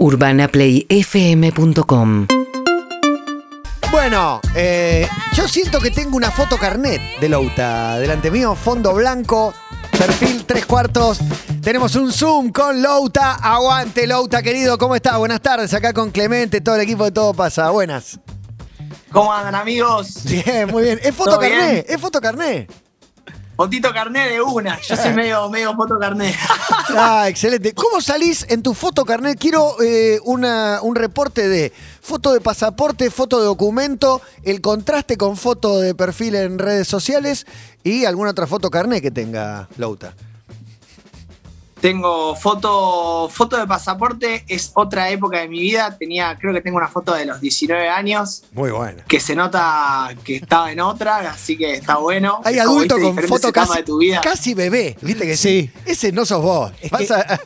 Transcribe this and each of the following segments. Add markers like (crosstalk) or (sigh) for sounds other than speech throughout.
UrbanaPlayFM.com Bueno, eh, yo siento que tengo una foto carnet de Louta. Delante mío, fondo blanco, perfil tres cuartos. Tenemos un Zoom con Louta. Aguante, Louta, querido. ¿Cómo estás? Buenas tardes. Acá con Clemente, todo el equipo de Todo Pasa. Buenas. ¿Cómo andan amigos? Bien, muy bien. Es foto ¿Todo carnet, bien? es foto carnet. Fotito carné de una. Yo soy medio, medio foto carné. (laughs) Ah, excelente. ¿Cómo salís en tu foto carnet? Quiero eh, un reporte de foto de pasaporte, foto de documento, el contraste con foto de perfil en redes sociales y alguna otra foto carnet que tenga Louta. Tengo foto, foto de pasaporte, es otra época de mi vida. Tenía, creo que tengo una foto de los 19 años, Muy buena. que se nota que estaba en otra, así que está bueno. Hay como, viste, con foto casi, de tu vida. casi bebé, viste que Sí. sí. Ese no sos vos. Vas que- a, a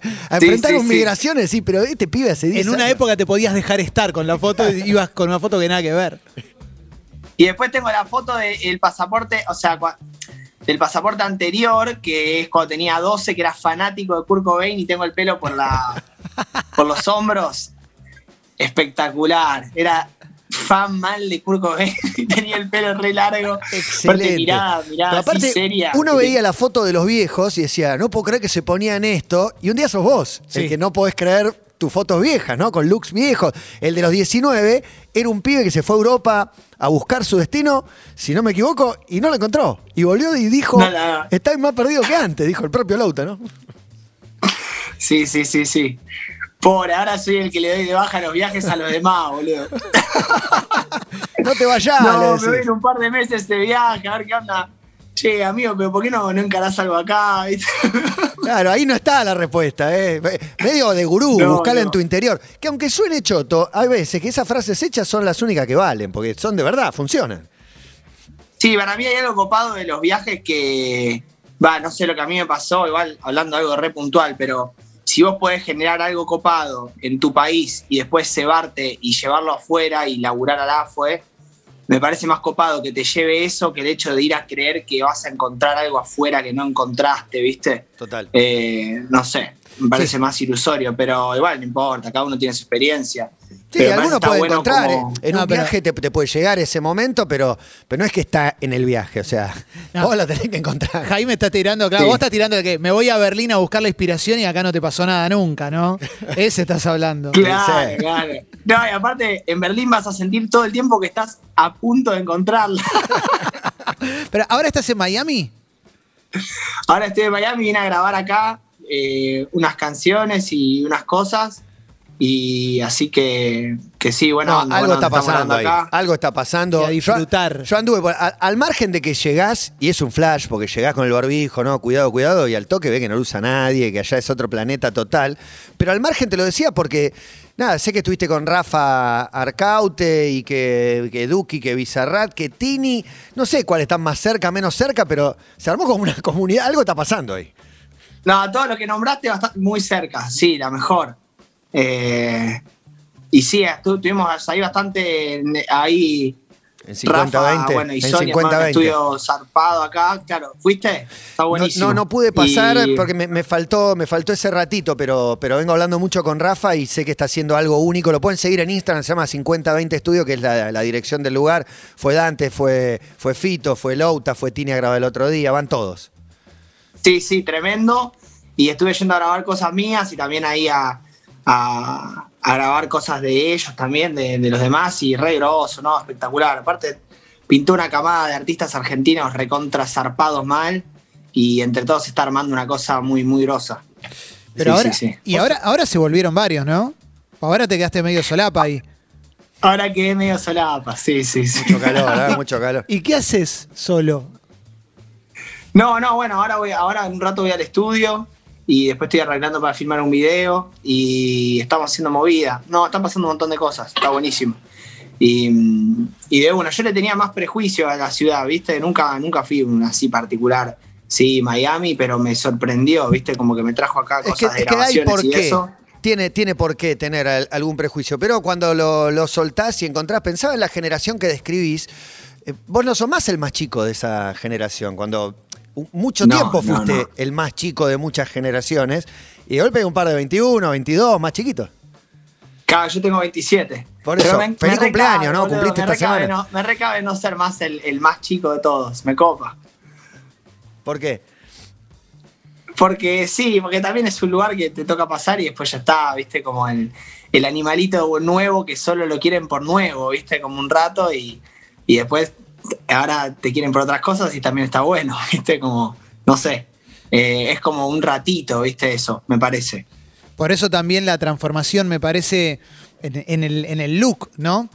Sí, enfrentar sí, con sí. migraciones, sí, pero este pibe hace 10 En una años. época te podías dejar estar con la foto y ibas con una foto que nada que ver. Y después tengo la foto del pasaporte, o sea, cua- del pasaporte anterior, que es cuando tenía 12, que era fanático de Kurt Cobain y tengo el pelo por, la, (laughs) por los hombros. Espectacular. Era fan mal de Kurt Cobain (laughs) y tenía el pelo re largo. Excelente. Aparte, mirada, mirada así aparte, seria. uno veía la foto de los viejos y decía, no puedo creer que se ponían esto. Y un día sos vos, el que no podés creer tus fotos viejas, ¿no? Con looks viejos. El de los 19 era un pibe que se fue a Europa a buscar su destino, si no me equivoco, y no lo encontró. Y volvió y dijo, No, más perdido que antes, dijo el propio Lauta, ¿no? Sí, sí, sí, sí. Pobre, ahora soy el que le doy de baja los viajes a los demás, boludo. (laughs) No te vayas. no, me voy en un par de meses de viaje, a ver qué onda. Che, amigo, pero ¿por qué no, no encarás algo acá? (laughs) Claro, ahí no está la respuesta, ¿eh? Medio de gurú, No, buscala no. en tu interior. Que aunque suene choto, hay veces que esas frases hechas son las únicas que valen, porque son de verdad, funcionan. Sí, para mí hay algo copado de los viajes que, va, no sé lo que a mí me pasó, igual hablando de algo re puntual, pero si vos podés generar algo copado en tu país y después cebarte y llevarlo afuera y laburar al AFUE, me parece más copado que te lleve eso que el hecho de ir a creer que vas a encontrar algo afuera que no encontraste, ¿viste? Total. Eh, no sé, me parece más ilusorio, pero igual no importa, cada uno tiene su experiencia. Sí, Pero alguno puede bueno encontrar. como- eh, En No, un pero- viaje te, te puede llegar ese momento, pero, pero no es que está en el viaje. O sea, No. vos lo tenés que encontrar. Jaime está tirando, claro, Sí. vos estás tirando de que me voy a Berlín a buscar la inspiración y acá no te pasó nada nunca, ¿no? (laughs) Ese estás hablando. Claro, Sí. claro. No, y aparte, en Berlín vas a sentir todo el tiempo que estás a punto de encontrarla. (laughs) Pero ahora estás en Miami. Ahora estoy en Miami, vine a grabar acá eh, unas canciones y unas cosas. Y así que, que sí, bueno, No, onda, algo bueno, está pasando ahí. Algo está pasando. Y a disfrutar. Yo, yo anduve por- a- al margen de que llegás, y es un flash, porque llegás con el barbijo, no, cuidado, cuidado, y al toque ve que no lo usa nadie, que allá es otro planeta total. Pero al margen te lo decía porque, nada, sé que estuviste con Rafa Arcaute y que, que Duki, que Bizarrat, que Tini, no sé cuáles están más cerca, menos cerca, pero se armó como una (laughs) comunidad, algo está pasando ahí. No, todo lo que nombraste bastante, muy cerca, sí, la mejor. Eh, y sí, estu- estuvimos ahí bastante ahí. En Rafa, 50-20. bueno, y en Sonia, armaron un 50-20. estudio zarpado acá. Claro, ¿fuiste? Está No, buenísimo. No, no pude pasar Y- porque me, me faltó, me faltó ese ratito, pero, pero vengo hablando mucho con Rafa y sé que está haciendo algo único. Lo pueden seguir en Instagram, se llama 5020 Estudio, que es la, la dirección del lugar. Fue Dante, fue, fue Fito, fue Louta, fue Tini a grabar el otro día, van todos. Sí, sí, tremendo. Y estuve yendo a grabar cosas mías y también ahí a, a- a grabar cosas de ellos también, de, de los demás, y re grosso, ¿no? Espectacular. Aparte, pintó una camada de artistas argentinos recontra zarpados mal, y entre todos se está armando una cosa muy, muy grosa. Pero Sí, ahora, sí, sí. y ahora, ahora se volvieron varios, ¿no? Ahora te quedaste medio solapa ahí. Ahora quedé medio solapa, sí, sí, sí. Mucho calor. (laughs) Mucho calor. ¿Y qué haces solo? No, no, bueno, ahora voy, ahora en un rato voy al estudio y después estoy arreglando para filmar un video y estamos haciendo movida. No, están pasando un montón de cosas, está buenísimo. Y, y de una, yo le tenía más prejuicio a la ciudad, ¿viste? Nunca, nunca fui un así particular. Sí, Miami, pero me sorprendió, ¿viste? Como que me trajo acá Es que, cosas de es que hay por y qué. eso. Tiene, tiene por qué tener al- algún prejuicio, pero cuando lo, lo soltás y encontrás, pensaba en la generación que describís, eh, vos no sos más el más chico de esa generación, cuando mucho No, tiempo fuiste no. el más chico de muchas generaciones, y de golpe un par de 21, 22, más chiquitos. Claro, yo tengo 27. Por eso, me- feliz me cumpleaños, recabe, ¿no? boludo, Cumpliste esta recabe semana. No, me recabe no ser más el, el más chico de todos, me copa. ¿Por qué? Porque sí, porque también es un lugar que te toca pasar y después ya está, viste, como el, el animalito nuevo que solo lo quieren por nuevo, viste, como un rato y, y después ahora te quieren por otras cosas y también está bueno, (laughs) viste, como, no sé, eh, es como un ratito, viste, eso, me parece. Por eso también la transformación me parece en, en el, en el look, ¿no?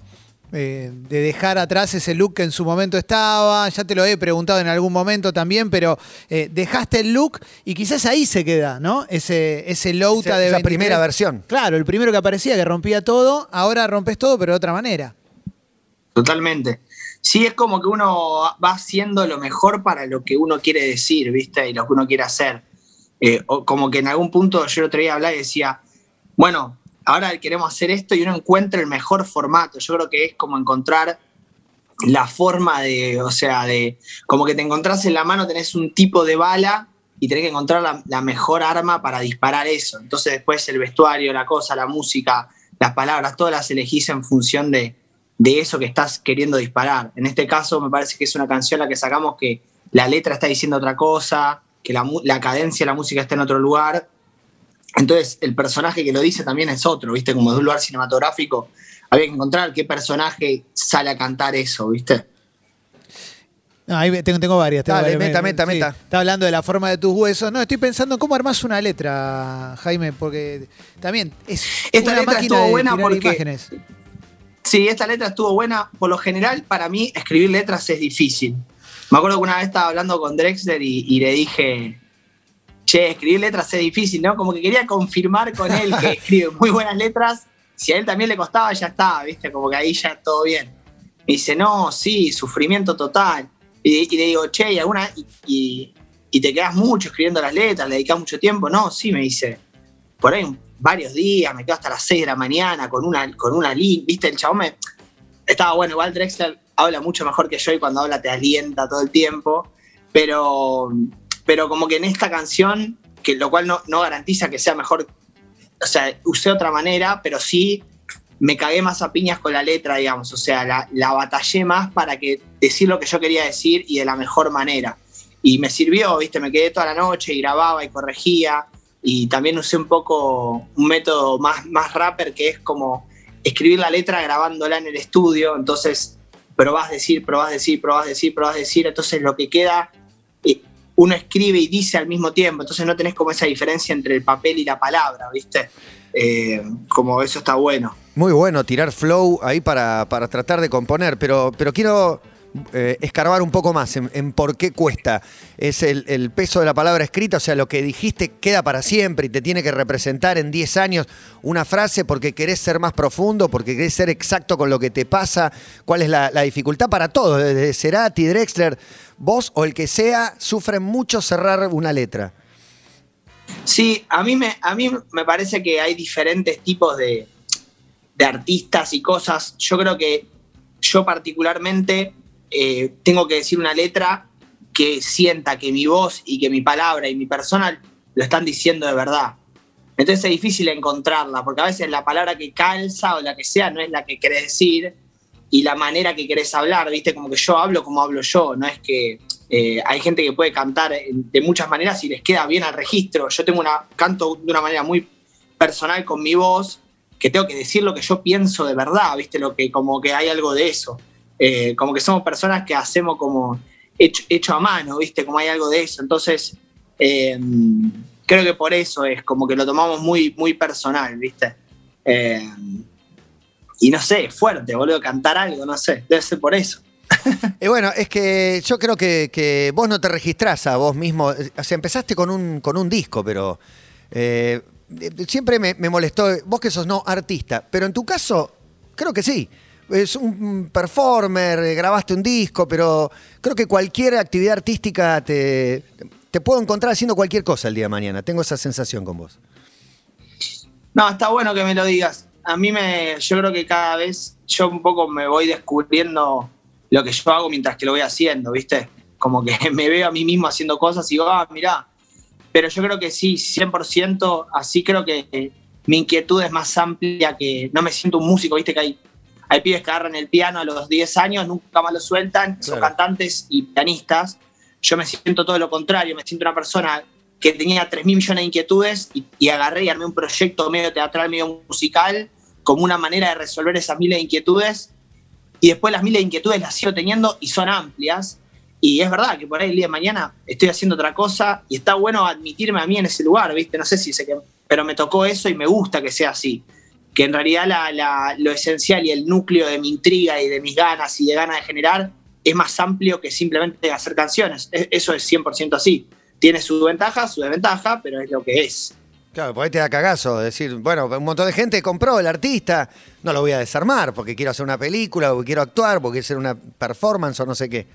Eh, de dejar atrás ese look que en su momento estaba, ya te lo he preguntado en algún momento también, pero eh, dejaste el look y quizás ahí se queda, ¿no? Ese, ese Louta Esa- de 23. primera versión. Claro, el primero que aparecía que rompía todo, ahora rompes todo, pero de otra manera. Totalmente. Sí, es como que uno va haciendo lo mejor para lo que uno quiere decir, ¿viste? Y lo que uno quiere hacer. Eh, o como que en algún punto yo el otro día hablaba y decía, bueno, ahora queremos hacer esto y uno encuentra el mejor formato. Yo creo que es como encontrar la forma de, o sea, de, como que te encontrás en la mano, tenés un tipo de bala y tenés que encontrar la, la mejor arma para disparar eso. Entonces después el vestuario, la cosa, la música, las palabras, todas las elegís en función de, de eso que estás queriendo disparar. En este caso me parece que es una canción la que sacamos que la letra está diciendo otra cosa, que la, la cadencia de la música está en otro lugar. Entonces el personaje que lo dice también es otro, ¿viste? Como de un lugar cinematográfico. Había que encontrar qué personaje sale a cantar eso, ¿viste? No, ahí tengo, tengo varias. tengo Dale, varias. meta, meta, Sí, meta. Está hablando de la forma de tus huesos. No, estoy pensando en cómo armás una letra, Jaime, porque también es Esta una letra máquina estuvo de buena tirar porque- imágenes. Sí, esta letra estuvo buena. Por lo general, para mí, escribir letras es difícil. Me acuerdo que una vez estaba hablando con Drexler y, y le dije, che, escribir letras es difícil, ¿no? Como que quería confirmar con él que (laughs) escribe muy buenas letras. Si a él también le costaba, ya está, ¿viste? Como que ahí ya todo bien. Me dice, no, sí, sufrimiento total. Y, y le digo, che, ¿y alguna? Y, y- y te quedas mucho escribiendo las letras, le dedicas mucho tiempo. No, sí, me dice, por ahí varios días, me quedo hasta las 6 de la mañana con una, con una viste, el chabón me... Estaba bueno, igual Drexler habla mucho mejor que yo y cuando habla te alienta todo el tiempo, pero, pero como que en esta canción, que lo cual no, no garantiza que sea mejor, o sea, usé otra manera, pero sí me cagué más a piñas con la letra, digamos, o sea, la, la batallé más para que decir lo que yo quería decir y de la mejor manera. Y me sirvió, viste, me quedé toda la noche y grababa y corregía y también usé un poco un método más, más rapper que es como escribir la letra grabándola en el estudio, entonces probás decir, probás decir, probás decir, probás decir, entonces lo que queda, eh, uno escribe y dice al mismo tiempo, entonces no tenés como esa diferencia entre el papel y la palabra, ¿viste? Eh, como eso está bueno. Muy bueno tirar flow ahí para, para tratar de componer, pero, pero quiero eh, escarbar un poco más en, por qué cuesta. Es el, peso de la palabra escrita, o sea, lo que dijiste queda para siempre y te tiene que representar en 10 años una frase porque querés ser más profundo, porque querés ser exacto con lo que te pasa. ¿Cuál es la, la dificultad para todos? Desde Cerati, Drexler, vos o el que sea, sufren mucho cerrar una letra. Sí, a mí me, a mí me parece que hay diferentes tipos de, de artistas y cosas. Yo creo que yo particularmente eh, tengo que decir una letra que sienta que mi voz y que mi palabra y mi persona lo están diciendo de verdad. Entonces es difícil encontrarla, porque a veces la palabra que calza o la que sea no es la que querés decir y la manera que querés hablar, ¿viste? Como que yo hablo como hablo yo, no es que eh, hay gente que puede cantar de muchas maneras y les queda bien al registro. Yo tengo una canto de una manera muy personal con mi voz, que tengo que decir lo que yo pienso de verdad, ¿viste? Lo que como que hay algo de eso. Eh, como que somos personas que hacemos como hecho, a mano, ¿viste? Como hay algo de eso. Entonces, eh, creo que por eso es como que lo tomamos muy, muy personal, ¿viste? Eh, y no sé, fuerte, boludo, cantar algo, no sé, debe ser por eso. (laughs) Bueno, es que yo creo que, vos no te registrás a vos mismo. O sea, empezaste con un, con un disco, pero siempre me molestó. Vos que sos no artista, pero en tu caso, creo que sí. Es un performer, eh, grabaste un disco, pero creo que cualquier actividad artística te, te puedo encontrar haciendo cualquier cosa el día de mañana. Tengo esa sensación con vos. No, está bueno que me lo digas. A mí me, yo creo que cada vez yo un poco me voy descubriendo lo que yo hago mientras que lo voy haciendo, ¿viste? Como que (laughs) me veo a mí mismo haciendo cosas y digo, ah, mirá. Pero yo creo que sí, 100%, así creo que mi inquietud es más amplia que no me siento un músico, viste que hay, hay pibes que agarran el piano a los 10 años, nunca más lo sueltan, son Claro. cantantes y pianistas. Yo me siento todo lo contrario, me siento una persona que tenía 3 mil millones de inquietudes y, y agarré y armé un proyecto medio teatral, medio musical, como una manera de resolver esas miles de inquietudes. Y después las miles de inquietudes las sigo teniendo y son amplias. Y es verdad que por ahí el día de mañana estoy haciendo otra cosa y está bueno admitirme a mí en ese lugar, ¿viste? No sé si sé que. Pero me tocó eso y me gusta que sea así. Que en realidad la- la- lo esencial y el núcleo de mi intriga y de mis ganas y de ganas de generar es más amplio que simplemente hacer canciones. E- Eso es 100% así. Tiene su ventaja, su desventaja, pero es lo que es. Claro, por ahí te da cagazo decir, bueno, un montón de gente compró el artista, no lo voy a desarmar porque quiero hacer una película, porque quiero actuar, porque quiero hacer una performance o no sé qué.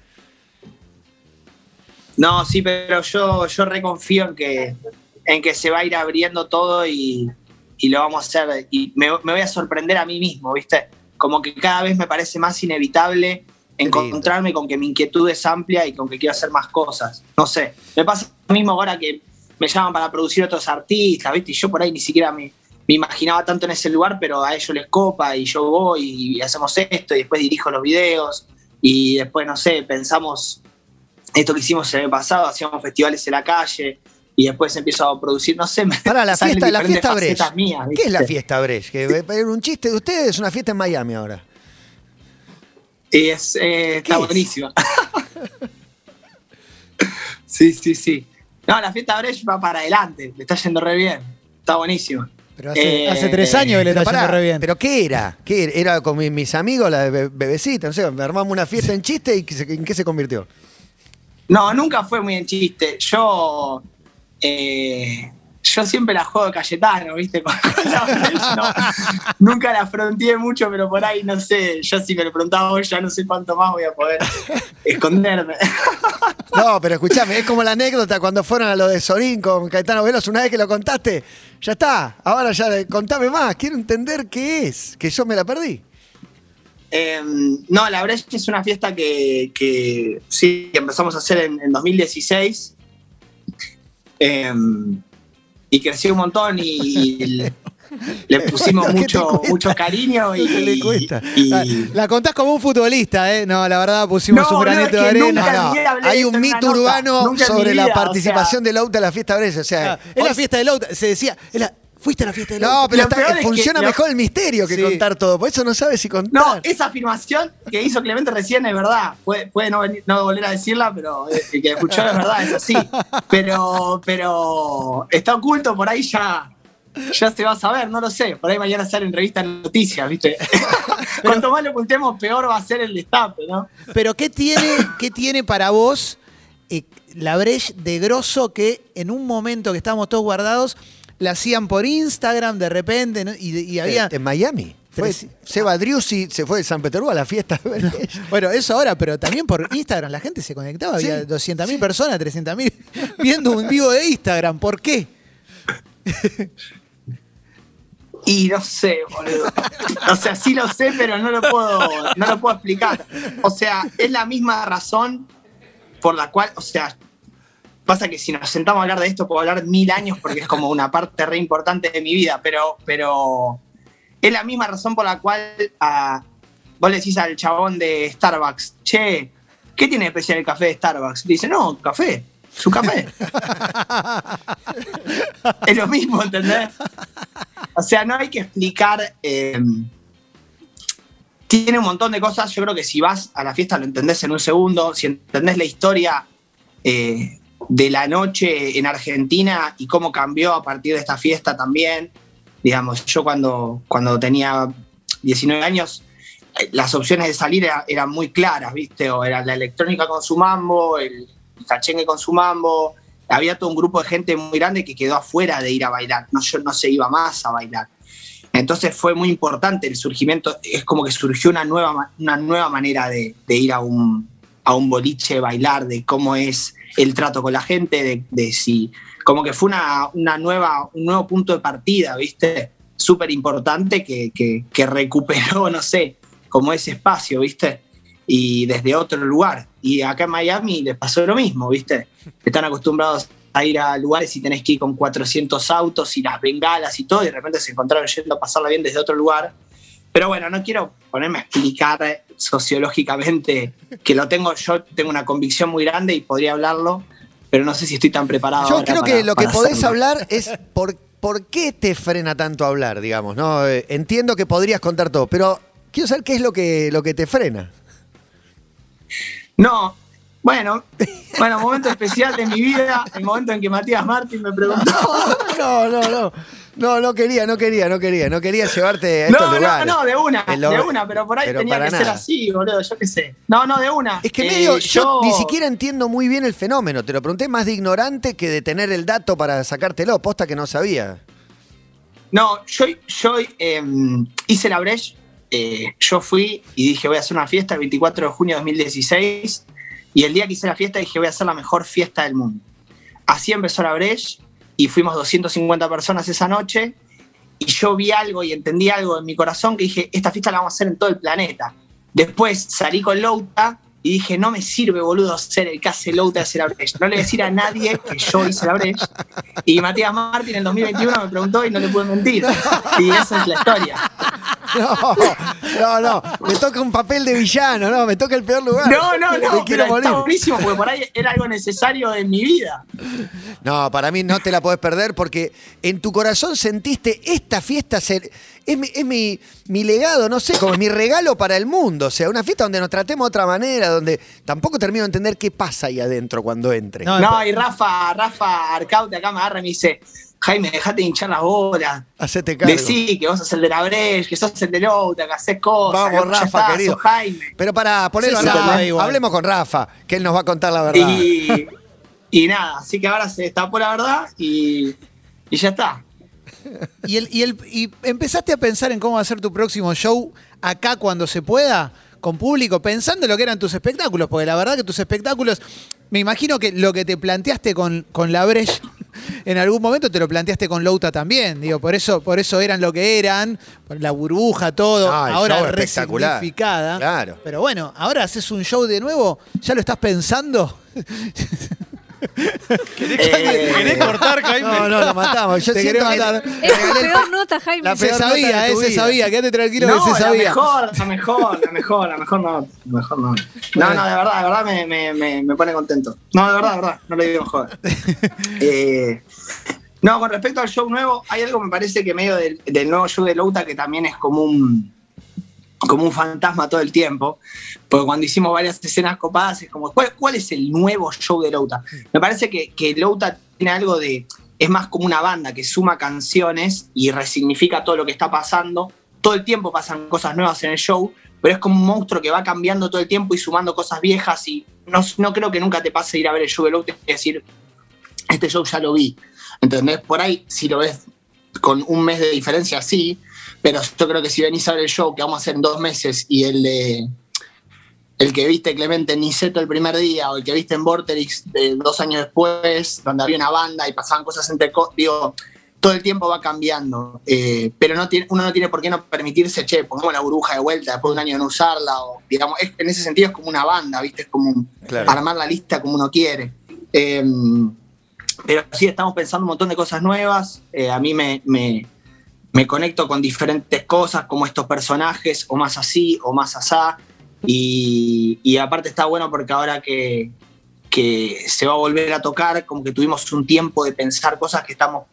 No, sí, pero yo, yo reconfío en que, en que se va a ir abriendo todo y, y lo vamos a hacer. Y me, me voy a sorprender a mí mismo, ¿viste? Como que cada vez me parece más inevitable encontrarme con que mi inquietud es amplia y con que quiero hacer más cosas. No sé, me pasa lo mismo ahora que me llaman para producir otros artistas, ¿viste? Y yo por ahí ni siquiera me, me imaginaba tanto en ese lugar, pero a ellos les copa y yo voy y hacemos esto y después dirijo los videos y después, no sé, pensamos esto que hicimos el año pasado, hacíamos festivales en la calle y después empiezo a producir, no sé, me Para la fiesta, la fiesta Brecht. mías, ¿Qué es la fiesta Brecht? Que un chiste de ustedes, es una fiesta en Miami ahora. Y es, eh, está buenísima. (laughs) sí, sí, sí. No, la fiesta Brecht va para adelante, le está yendo re bien, está buenísima. Pero hace, Eh, hace tres años que le está yendo pará, re bien. ¿Pero qué era? ¿Qué era? ¿Era con mi- mis amigos, la be- bebecita? No sé, me armamos una fiesta en chiste y ¿qué se- ¿en qué se convirtió? No, nunca fue muy en chiste. Yo, eh, yo siempre la juego de Cayetano, ¿viste? (laughs) Con la Brecht, no. nunca la fronteé mucho, pero por ahí, no sé, yo si me lo preguntaba hoy, ya no sé cuánto más voy a poder esconderme. (laughs) No, pero escúchame, es como la anécdota cuando fueron a lo de Sorín con Caetano Veloz, una vez que lo contaste, ya está, ahora ya contame más, quiero entender qué es, que yo me la perdí. Eh, no, la Brecht es una fiesta que, que sí, que empezamos a hacer en, en 2016. Eh, y creció un montón y, le, (laughs) le pusimos ¿Qué te mucho, mucho cariño (laughs) y, ¿Qué le cuesta? y- La, contás como un futbolista, ¿eh? No, la verdad pusimos No, un granito de arena. No, de hay un mito urbano sobre la vida, o participación sea, de Lauta en la fiesta Brecht, o sea... Ah, es la fiesta de Lauta. Se decía, es la- fuiste a la fiesta de Lauta. No, pero Lo está- peor es que- funciona lo- mejor el misterio que Sí. contar todo, por eso no sabes si No, contar. esa afirmación que hizo Clemente recién es verdad. Puede, puede no, venir- no volver a decirla, pero eh, el que escuchó es verdad, es así. Pero, pero está oculto, por ahí ya, ya se va a saber, no lo sé. Por ahí mañana sale en revista noticias, ¿viste? (laughs) Cuanto más lo ocultemos, peor va a ser el destape, ¿no? Pero ¿qué tiene, qué tiene para vos eh, la Brecht de grosso que en un momento que estábamos todos guardados, la hacían por Instagram de repente ¿no? y, y había... Eh, en Miami. Fue, Seba Driussi se fue de San Petersburgo a la fiesta. Bueno, eso ahora, pero también por Instagram la gente se conectaba, había Sí, 200.000 personas, 300.000 viendo un vivo de Instagram. ¿Por qué? Y no sé, boludo. O sea, sí lo sé, pero no lo puedo, no lo puedo explicar. O sea, es la misma razón por la cual, o sea, pasa que si nos sentamos a hablar de esto, puedo hablar mil años porque es como una parte re importante de mi vida, pero, pero es la misma razón por la cual a, vos le decís al chabón de Starbucks, che, ¿qué tiene de especial el café de Starbucks? Dice, no, café, su café. (laughs) es lo mismo, ¿entendés? O sea, no hay que explicar. eh, tiene un montón de cosas. Yo creo que si vas a la fiesta lo entendés en un segundo. Si entendés la historia eh, de la noche en Argentina y cómo cambió a partir de esta fiesta también. Digamos, yo cuando, cuando tenía 19 años, eh, las opciones de salir era- eran muy claras, ¿viste? O era la electrónica con su mambo, el cachengue con su mambo. Había todo un grupo de gente muy grande que quedó afuera de ir a bailar. No, yo no se iba más a bailar. Entonces fue muy importante el surgimiento. Es como que surgió una nueva, una nueva manera de, de ir a un, a un boliche, bailar, de cómo es el trato con la gente, de, si. Como que fue una, una nueva, un nuevo punto de partida, ¿viste? Súper importante que, que, que recuperó, no sé, como ese espacio, ¿viste? Y desde otro lugar. Y acá en Miami les pasó lo mismo, ¿viste? Están acostumbrados a ir a lugares y tenés que ir con 400 autos y las bengalas y todo, y de repente se encontraron yendo a pasarla bien desde otro lugar. Pero bueno, no quiero ponerme a explicar sociológicamente que lo tengo, yo tengo una convicción muy grande y podría hablarlo, pero no sé si estoy tan preparado. Yo ahora creo para- que lo que podés hacerlo. hablar es por, por qué te frena tanto hablar, digamos, ¿no? Eh, Entiendo que podrías contar todo, pero quiero saber qué es lo que, lo que te frena. No, bueno, bueno, momento especial de mi vida, el momento en que Matías Martín me preguntó. (laughs) No, no, no. No, no quería, no quería, no quería. No quería llevarte a estos No, no, lugares. no, de una, lo- de una, pero por ahí pero tenía que ser así, boludo, yo qué sé. No, no, de una. Es que Eh, medio, yo, ni siquiera entiendo muy bien el fenómeno. Te lo pregunté más de ignorante que de tener el dato para sacártelo. Posta que no sabía. No, yo, yo eh, hice la Breche, eh, yo fui y dije voy a hacer una fiesta el 24 de junio de 2016 y el día que hice la fiesta dije voy a hacer la mejor fiesta del mundo. Así empezó la Breche y fuimos 250 personas esa noche y yo vi algo y entendí algo en mi corazón que dije esta fiesta la vamos a hacer en todo el planeta. Después salí con Louta y dije no me sirve boludo ser el que hace Louta hacer la Breche. No le voy a decir a nadie que yo hice la Breche. Y Matías Martín en el 2021 me preguntó y no le pude mentir. Y esa es la historia. No, no, no. Me toca un papel de villano, no. Me toca el peor lugar. No, no, Me no, quiero pero está buenísimo porque por ahí era algo necesario en mi vida. No, para mí no te la podés perder porque en tu corazón sentiste esta fiesta ser. Es, mi, es mi, mi legado, no sé, como es mi regalo para el mundo. O sea, una fiesta donde nos tratemos de otra manera, donde tampoco termino de entender qué pasa ahí adentro cuando entre. No, No, y Rafa, Rafa Arcaute acá me agarra y me dice, Jaime, dejate de hinchar las bolas. Hacete cargo. Decí que vos sos el de la Breche, que sos el de Louta, que haces cosas. Vamos, Rafa, querido. Jaime. Pero para ponerlo Sí, a Rafa, sí, hablemos con Rafa, que él nos va a contar la verdad. Y, y nada, así que ahora se destapó la verdad y, y ya está. (laughs) Y, el, y, el, y empezaste a pensar en cómo va a ser tu próximo show acá cuando se pueda, con público, pensando en lo que eran tus espectáculos, porque la verdad que tus espectáculos, me imagino que lo que te planteaste con, con la Breche, (laughs) en algún momento te lo planteaste con Louta también, digo, por eso, por eso eran lo que eran, la burbuja, todo, el ahora resignificada. Claro. Pero bueno, ahora haces un show de nuevo, ¿ya lo estás pensando? (laughs) Eh, ¿Querés cortar, Jaime? No, no, lo matamos. Yo Te querés matar. Es el peor nota, Jaime. La Se peor nota sabía, eh, se sabía, quédate tranquilo no, que se la sabía. mejor, la mejor, la mejor, la mejor no, la mejor no. No, no, de verdad, de verdad me, me, me, me pone contento. No, de verdad, de verdad, no le digo joder. (laughs) Eh, no, con respecto al show nuevo, hay algo me parece que medio del, del nuevo show de Louta que también es como un como un fantasma todo el tiempo, porque cuando hicimos varias escenas copadas es como, ¿cuál, cuál es el nuevo show de Louta? Me parece que, que Louta tiene algo de, es más como una banda que suma canciones y resignifica todo lo que está pasando, todo el tiempo pasan cosas nuevas en el show, pero es como un monstruo que va cambiando todo el tiempo y sumando cosas viejas y no, no creo que nunca te pase ir a ver el show de Louta y decir, este show ya lo vi, ¿entendés? Por ahí, si lo ves con un mes de diferencia, sí, pero yo creo que si venís a ver el show que vamos a hacer en dos meses y el de el que viste Clemente en Niceto el primer día o el que viste en Vorterix de dos años después, donde había una banda y pasaban cosas entre... Digo, todo el tiempo va cambiando, eh, pero no tiene, uno no tiene por qué no permitirse, che, pongamos la burbuja de vuelta después de un año de no usarla, o digamos, es- en ese sentido es como una banda, ¿viste? Es como un- Claro. armar la lista como uno quiere. Eh, pero sí, estamos pensando un montón de cosas nuevas, eh, a mí me, me, me conecto con diferentes cosas, como estos personajes, o más así, o más asá. Y, y aparte está bueno porque ahora que, que se va a volver a tocar, como que tuvimos un tiempo de pensar cosas que estamos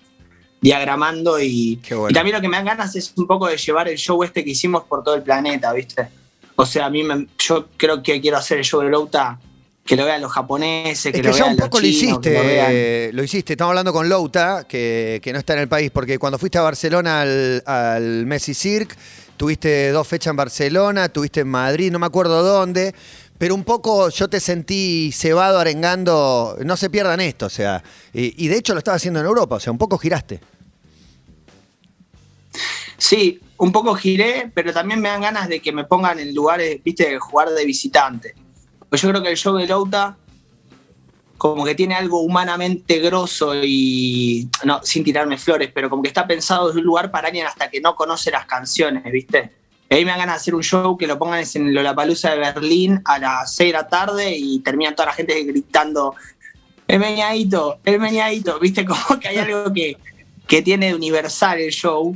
diagramando y, bueno. y también lo que me dan ganas es un poco de llevar el show este que hicimos por todo el planeta, ¿viste? O sea, a mí me- yo creo que quiero hacer el show de Louta que lo vean los japoneses, que, Es que lo ya vean un los poco lo chinos, que hiciste, lo eh, lo hiciste. Estamos hablando con Louta, que, que no está en el país, porque cuando fuiste a Barcelona al, al Messi Cirque, tuviste dos fechas en Barcelona, tuviste en Madrid, no me acuerdo dónde, pero un poco yo te sentí cebado, arengando, no se pierdan esto, o sea, y, y de hecho lo estaba haciendo en Europa, o sea, un poco giraste. Sí, un poco giré, pero también me dan ganas de que me pongan en lugares, viste, de jugar de visitante. Pues yo creo que el show de Louta como que tiene algo humanamente grosso y, no, sin tirarme flores, pero como que está pensado desde un lugar para alguien hasta que no conoce las canciones, ¿viste? Y ahí me de hacer un show que lo pongan en Lollapalooza de Berlín a las 6 de la tarde y termina toda la gente gritando el meñadito, el meñadito. Viste, (laughs) como que hay algo que, que tiene universal el show,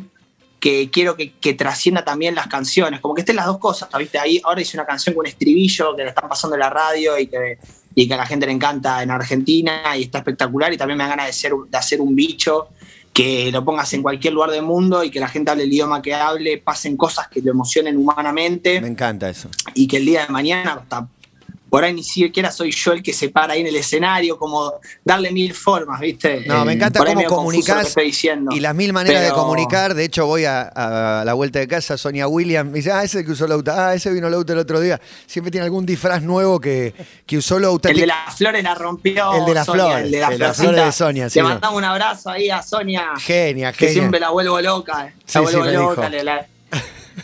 que quiero que, que trascienda también las canciones. Como que estén las dos cosas, ¿viste? Ahí ahora hice una canción con estribillo que la están pasando en la radio y que, y que a la gente le encanta en Argentina y está espectacular. Y también me da ganas de, ser, de hacer un bicho que lo pongas en cualquier lugar del mundo y que la gente hable el idioma que hable, pasen cosas que lo emocionen humanamente Me encanta eso. y que el día de mañana por ahí ni siquiera soy yo el que se para ahí en el escenario, como darle mil formas, ¿viste? No, me Eh, encanta cómo que comunicás estoy diciendo. y las mil maneras de comunicar. De hecho, voy a, a la vuelta de casa, Sonia Williams, me dice, ah, ese que usó Lauta, ah, ese vino Lauta el otro día. Siempre tiene algún disfraz nuevo que, que usó Lauta. El de las flores la rompió. El de las flores, El de el de las flores de Sonia, sí, Le mandamos un abrazo ahí a Sonia. Genia, Que genia. siempre la vuelvo loca. Sí, La vuelvo sí, me loca.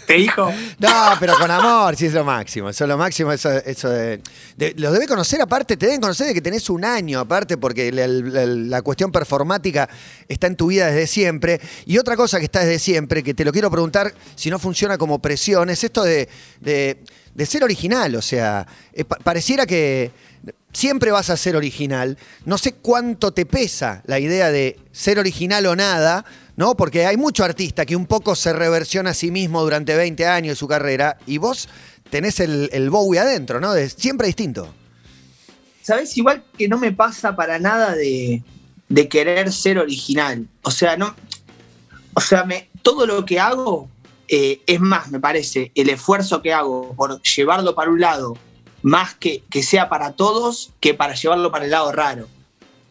¿Te dijo? (laughs) No, pero con amor, sí es lo máximo. Eso es lo máximo. Eso, eso de, de- los debe conocer aparte, te deben conocer de que tenés un año aparte, porque la, cuestión performática está en tu vida desde siempre. Y otra cosa que está desde siempre, que te lo quiero preguntar si no funciona como presión, es esto de, de- ser original. O sea, eh, pa- pareciera que siempre vas a ser original. No sé cuánto te pesa la idea de ser original o nada, ¿no? Porque hay mucho artista que un poco se reversiona a sí mismo durante 20 años de su carrera y vos tenés el, Bowie adentro, ¿no? De siempre distinto. ¿Sabes? Igual que no me pasa para nada de, de querer ser original. O sea, no. O sea, me, todo lo que hago eh, es más, me parece, el esfuerzo que hago por llevarlo para un lado, más que, que sea para todos, que para llevarlo para el lado raro.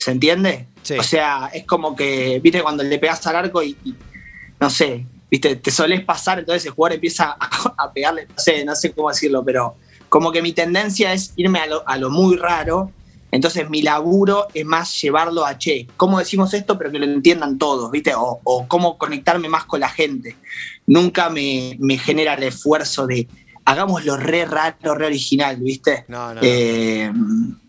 ¿Se entiende? Sí. O sea, es como que, viste, cuando le pegas al arco y, y, no sé, viste, te solés pasar, entonces el jugador empieza a, (laughs) a pegarle, no sé, no sé cómo decirlo, pero como que mi tendencia es irme a lo, a lo muy raro. Entonces mi laburo es más llevarlo a, che, ¿cómo decimos esto pero que lo entiendan todos, viste? O, o cómo conectarme más con la gente. Nunca me, me genera el esfuerzo de hagámoslo re raro, re original, viste. No, no, no. Eh,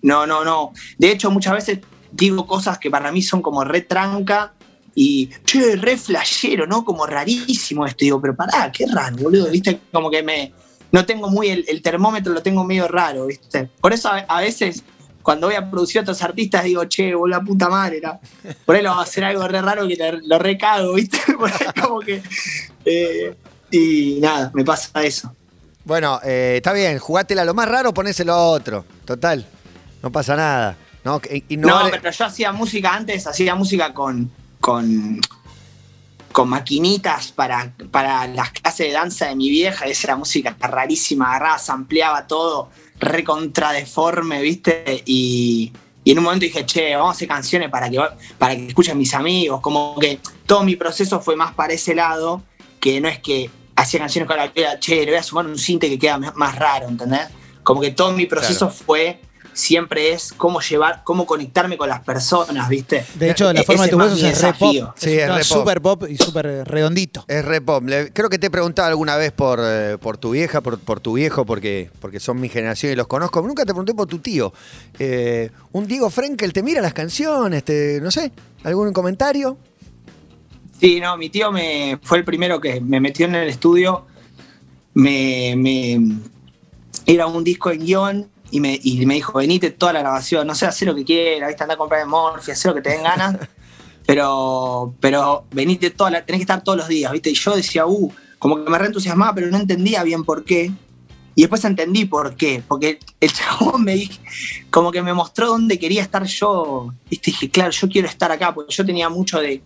no, no, no. De hecho, muchas veces digo cosas que para mí son como re tranca y, che, re flashero, ¿no? Como rarísimo esto. Digo, pero pará, qué raro, boludo, viste, como que me... No tengo muy, el, termómetro lo tengo medio raro, viste. Por eso a, veces cuando voy a producir a otros artistas digo, che, boludo, la puta madre. Por ahí lo va a hacer algo re raro que le- lo recago, ¿viste? (laughs) Por ahí como que... eh, y nada, me pasa eso. Bueno, eh, está bien, jugátela lo más raro, ponéselo a otro. Total, no pasa nada. No, Que- y no No, vale- pero yo hacía música antes, hacía música con, con, con maquinitas para, para las clases de danza de mi vieja, esa era música rarísima, agarraba, ampliaba todo, recontra deforme, ¿viste? Y, y en un momento dije, che, vamos a hacer canciones para que, para que escuchen mis amigos, como que todo mi proceso fue más para ese lado, que no es que hacía canciones con la que, che, le voy a sumar un cinte que queda más raro, ¿entendés? Como que todo mi proceso Claro. fue siempre es cómo llevar, cómo conectarme con las personas, ¿viste? De hecho, la E- forma de tus huesos es re pop. Sí, es no, re pop. super pop y súper redondito. Es re pop. Le- Creo que te he preguntado alguna vez por, eh, por tu vieja, por, por tu viejo, porque, porque son mi generación y los conozco. Nunca te pregunté por tu tío. Eh, un Diego Frenkel te mira las canciones, te, no sé, algún comentario. Sí, no, mi tío me fue el primero que me metió en el estudio. Me, me- era un disco en guion y me, y me dijo, venite toda la grabación, no sé, hacer lo que quieras, ¿viste? anda a comprar en Morphy, hacer lo que te den ganas, (laughs) pero, pero venite toda la, tenés que estar todos los días, ¿viste? Y yo decía, uh, como que me reentusiasmaba, pero no entendía bien por qué. Y después entendí por qué, porque el chabón me dije, como que me mostró dónde quería estar yo. ¿viste? dije, claro, yo quiero estar acá, porque yo tenía mucho de,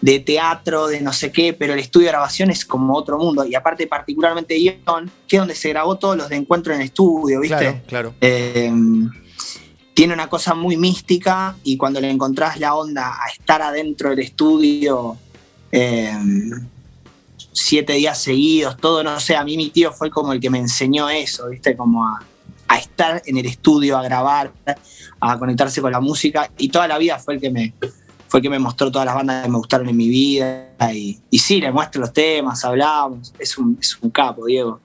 de teatro, de no sé qué, pero el estudio de grabación es como otro mundo. Y aparte, particularmente guion, que es donde se grabó todos los de encuentro en el estudio, ¿viste? Claro, claro. Eh, tiene una cosa muy mística y cuando le encontrás la onda a estar adentro del estudio eh, siete días seguidos, todo, no sé, a mí mi tío fue como el que me enseñó eso, ¿viste? Como a, a estar en el estudio, a grabar, a conectarse con la música y toda la vida fue el que me, fue el que me mostró todas las bandas que me gustaron en mi vida y, y sí, le muestro los temas, hablamos, es un, es un capo, Diego,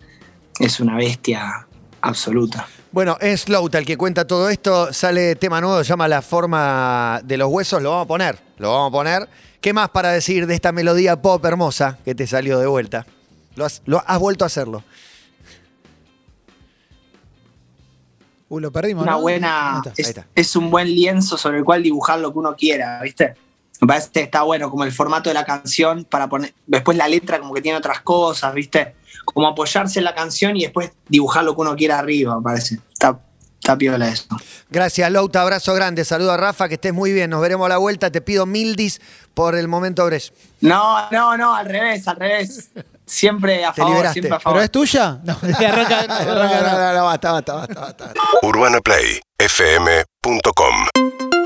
es una bestia absoluta. Bueno, es Louta el que cuenta todo esto. Sale tema nuevo, se llama La forma de los huesos. Lo vamos a poner, lo vamos a poner. ¿Qué más para decir de esta melodía pop hermosa que te salió de vuelta? Lo has, lo has vuelto a hacerlo. Uh, lo perdimos. una ¿no? Ahí buena. está. Es, ahí está. es un buen lienzo sobre el cual dibujar lo que uno quiera, ¿viste? Me parece que está bueno, como el formato de la canción, para poner. Después la letra, como que tiene otras cosas, ¿viste? Como apoyarse en la canción y después dibujar lo que uno quiera arriba, me parece. Está, está piola eso. Gracias, Louta. Abrazo grande. Saludo a Rafa, que estés muy bien. Nos veremos a la vuelta. Te pido mil dis por el momento, Brecht. No, no, no, al revés, al revés. Siempre a Te favor, liberaste. siempre a ¿Pero es tuya? No, (laughs) arranca- No, no, no, no, basta, basta, basta, basta. UrbanaPlayFM.com